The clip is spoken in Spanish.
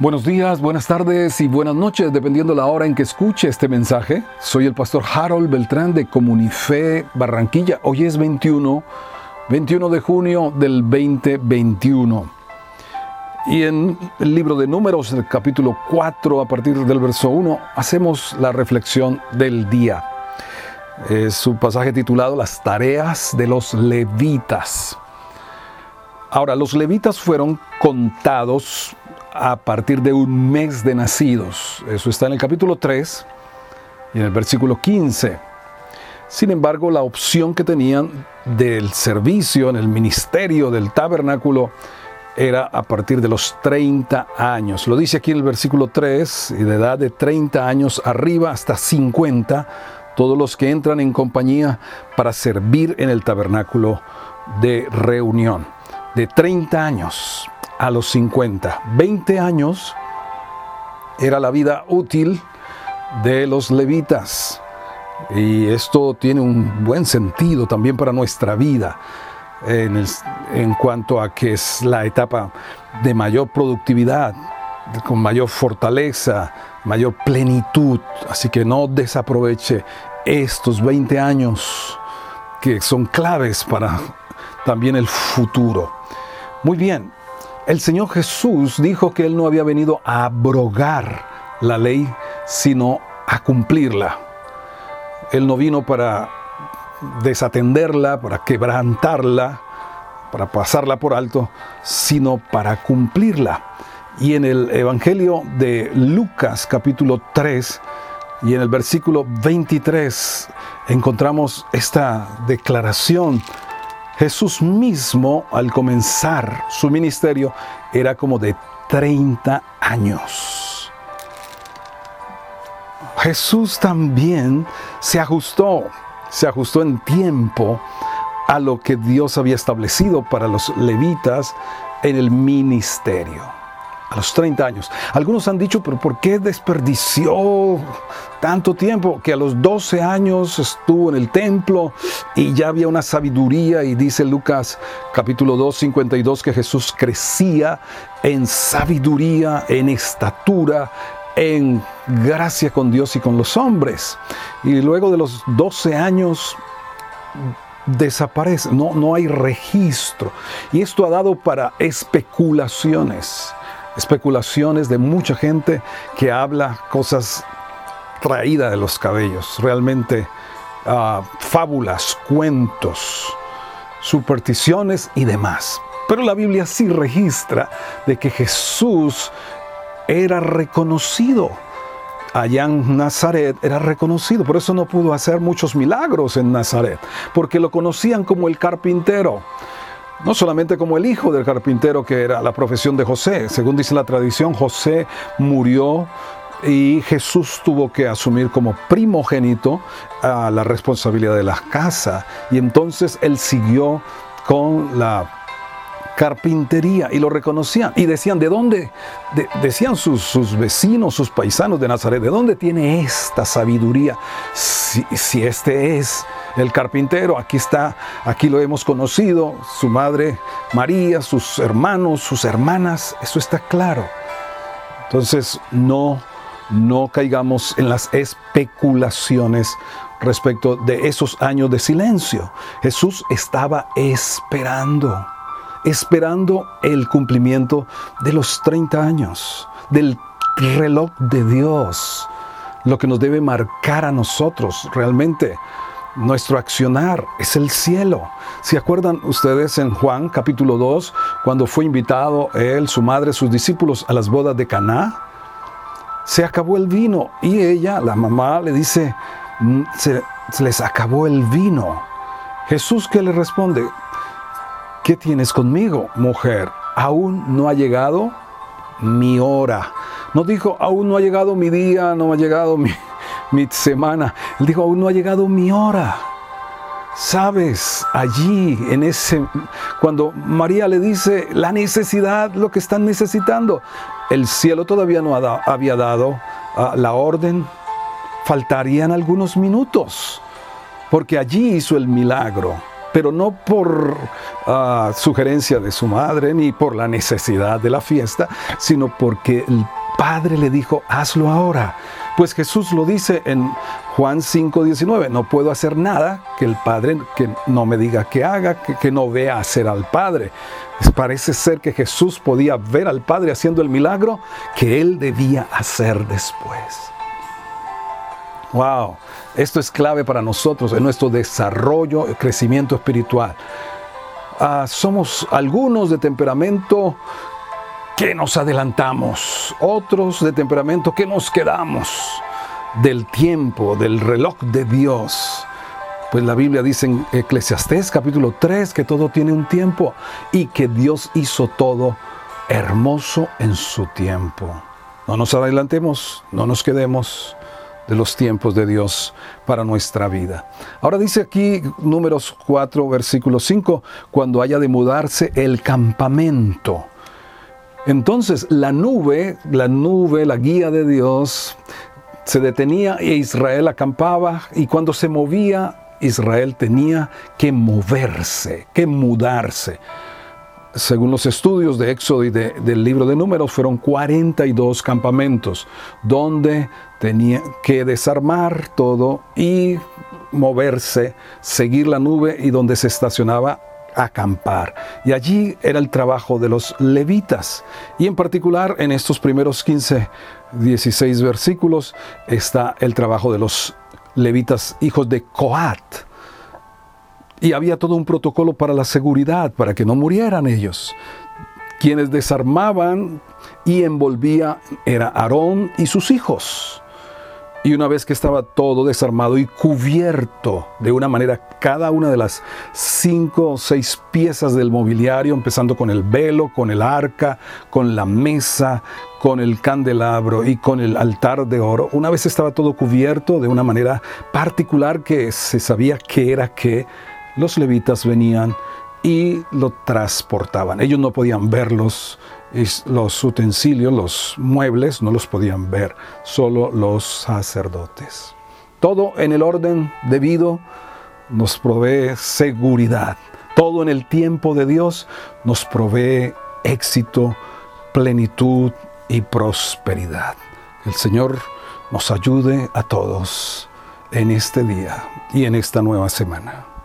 Buenos días, buenas tardes y buenas noches, dependiendo la hora en que escuche este mensaje. Soy el pastor Harold Beltrán de Comunife Barranquilla. Hoy es 21, 21 de junio del 2021. Y en el libro de Números, el capítulo 4, a partir del verso 1, hacemos la reflexión del día. Es su pasaje titulado Las tareas de los levitas. Ahora, los levitas fueron contados a partir de un mes de nacidos. Eso está en el capítulo 3 y en el versículo 15. Sin embargo, la opción que tenían del servicio en el ministerio del tabernáculo era a partir de los 30 años. Lo dice aquí en el versículo 3, y de edad de 30 años arriba hasta 50, todos los que entran en compañía para servir en el tabernáculo de reunión. De 30 años a los 50. 20 años era la vida útil de los levitas. Y esto tiene un buen sentido también para nuestra vida en, en, cuanto a que es la etapa de mayor productividad, con mayor fortaleza, mayor plenitud. Así que no desaproveche estos 20 años que son claves para también el futuro. Muy bien, el Señor Jesús dijo que Él no había venido a abrogar la ley, sino a cumplirla. Él no vino para desatenderla, para quebrantarla, para pasarla por alto, sino para cumplirla. Y en el Evangelio de Lucas capítulo 3 y en el versículo 23 encontramos esta declaración Jesús mismo, al comenzar su ministerio, era como de 30 años. Jesús también se ajustó, se ajustó en tiempo a lo que Dios había establecido para los levitas en el ministerio a los 30 años. Algunos han dicho, pero ¿por qué desperdició tanto tiempo? Que a los 12 años estuvo en el templo y ya había una sabiduría y dice Lucas capítulo 2, 52 que Jesús crecía en sabiduría, en estatura, en gracia con Dios y con los hombres. Y luego de los 12 años desaparece, no, no hay registro. Y esto ha dado para especulaciones especulaciones de mucha gente que habla cosas traídas de los cabellos, realmente ah, fábulas, cuentos, supersticiones y demás. Pero la Biblia sí registra de que Jesús era reconocido. Allá en Nazaret era reconocido, por eso no pudo hacer muchos milagros en Nazaret, porque lo conocían como el carpintero no solamente como el hijo del carpintero que era la profesión de José. Según dice la tradición, José murió y Jesús tuvo que asumir como primogénito a la responsabilidad de la casa y entonces él siguió con la carpintería y lo reconocían y decían, ¿de dónde? decían sus, sus, vecinos, sus paisanos de Nazaret, ¿de dónde tiene esta sabiduría? Si, si este es el carpintero, aquí está, aquí lo hemos conocido, su madre María, sus hermanos, sus hermanas, eso está claro. Entonces, no, no caigamos en las especulaciones respecto de esos años de silencio. Jesús estaba esperando, esperando el cumplimiento de los 30 años, del reloj de Dios, lo que nos debe marcar a nosotros realmente nuestro accionar es el cielo. ¿Se acuerdan ustedes en Juan capítulo 2 cuando fue invitado él, su madre, sus discípulos a las bodas de Caná? Se acabó el vino y ella, la mamá, le dice, mm, se, les acabó el vino. Jesús que le responde, ¿qué tienes conmigo, mujer? Aún no ha llegado mi hora. No dijo, aún no ha llegado mi día, no ha llegado mi, mi semana. Él dijo, aún no ha llegado mi hora. Sabes, allí, en ese, cuando María le dice la necesidad, lo que están necesitando, el cielo todavía no había dado ah, la orden, faltarían algunos minutos, porque allí hizo el milagro. pero no por ah, sugerencia de su madre ni por la necesidad de la fiesta, sino porque el Padre le dijo, hazlo ahora. Pues Jesús lo dice en Juan 5:19, no puedo hacer nada que el Padre que no me diga que haga, que, no vea hacer al Padre. Parece ser que Jesús podía ver al Padre haciendo el milagro que él debía hacer después. Wow, esto es clave para nosotros en nuestro desarrollo crecimiento espiritual. Ah, somos algunos de temperamento que nos adelantamos, otros de temperamento que nos quedamos del tiempo, del reloj de Dios. Pues la Biblia dice en Eclesiastés capítulo 3 que todo tiene un tiempo y que Dios hizo todo hermoso en su tiempo. No nos adelantemos, no nos quedemos de los tiempos de Dios para nuestra vida. Ahora dice aquí números 4, versículo 5, cuando haya de mudarse el campamento. Entonces la nube, la nube, la guía de Dios, se detenía e Israel acampaba y cuando se movía, Israel tenía que moverse, que mudarse. Según los estudios de Éxodo y del libro de números, fueron 42 campamentos donde tenía que desarmar todo y moverse, seguir la nube y donde se estacionaba acampar. Y allí era el trabajo de los levitas. Y en particular en estos primeros 15, 16 versículos está el trabajo de los levitas hijos de Coat. Y había todo un protocolo para la seguridad, para que no murieran ellos. Quienes desarmaban y envolvía era Aarón y sus hijos. Y una vez que estaba todo desarmado y cubierto de una manera cada una de las cinco o seis piezas del mobiliario, empezando con el velo, con el arca, con la mesa, con el candelabro y con el altar de oro, una vez estaba todo cubierto de una manera particular que se sabía que era que los levitas venían y lo transportaban. Ellos no podían verlos los utensilios, los muebles, no los podían ver, solo los sacerdotes. Todo en el orden debido nos provee seguridad. Todo en el tiempo de Dios nos provee éxito, plenitud y prosperidad. El Señor nos ayude a todos en este día y en esta nueva semana.